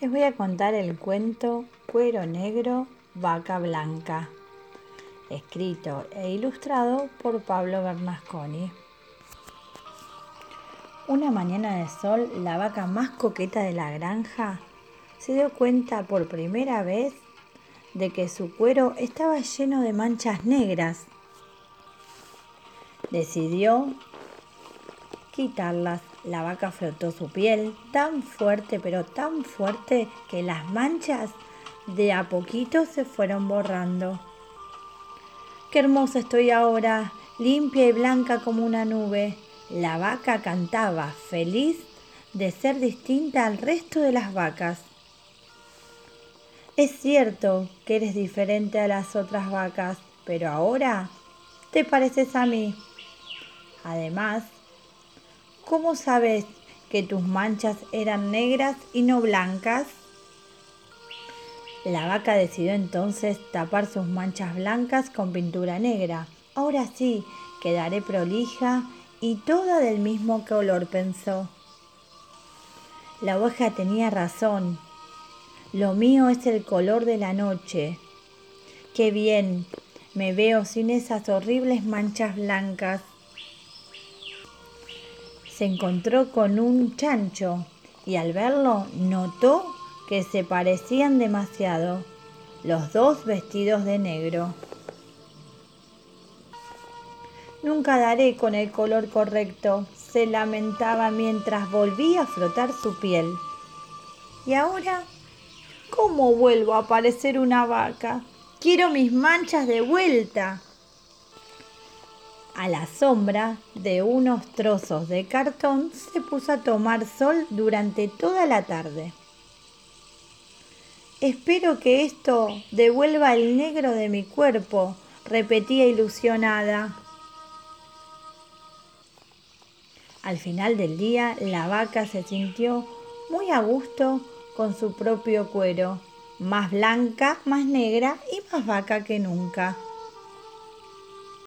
Les voy a contar el cuento Cuero Negro, Vaca Blanca, escrito e ilustrado por Pablo Bernasconi. Una mañana de sol, la vaca más coqueta de la granja se dio cuenta por primera vez de que su cuero estaba lleno de manchas negras. Decidió quitarlas. La vaca frotó su piel tan fuerte, pero tan fuerte, que las manchas de a poquito se fueron borrando. Qué hermosa estoy ahora, limpia y blanca como una nube. La vaca cantaba, feliz de ser distinta al resto de las vacas. Es cierto que eres diferente a las otras vacas, pero ahora te pareces a mí. Además, ¿Cómo sabes que tus manchas eran negras y no blancas? La vaca decidió entonces tapar sus manchas blancas con pintura negra. Ahora sí, quedaré prolija y toda del mismo color, pensó. La oveja tenía razón. Lo mío es el color de la noche. Qué bien, me veo sin esas horribles manchas blancas se encontró con un chancho y al verlo notó que se parecían demasiado, los dos vestidos de negro. Nunca daré con el color correcto, se lamentaba mientras volvía a frotar su piel. ¿Y ahora? ¿Cómo vuelvo a parecer una vaca? Quiero mis manchas de vuelta a la sombra de unos trozos de cartón, se puso a tomar sol durante toda la tarde. Espero que esto devuelva el negro de mi cuerpo, repetía ilusionada. Al final del día, la vaca se sintió muy a gusto con su propio cuero, más blanca, más negra y más vaca que nunca.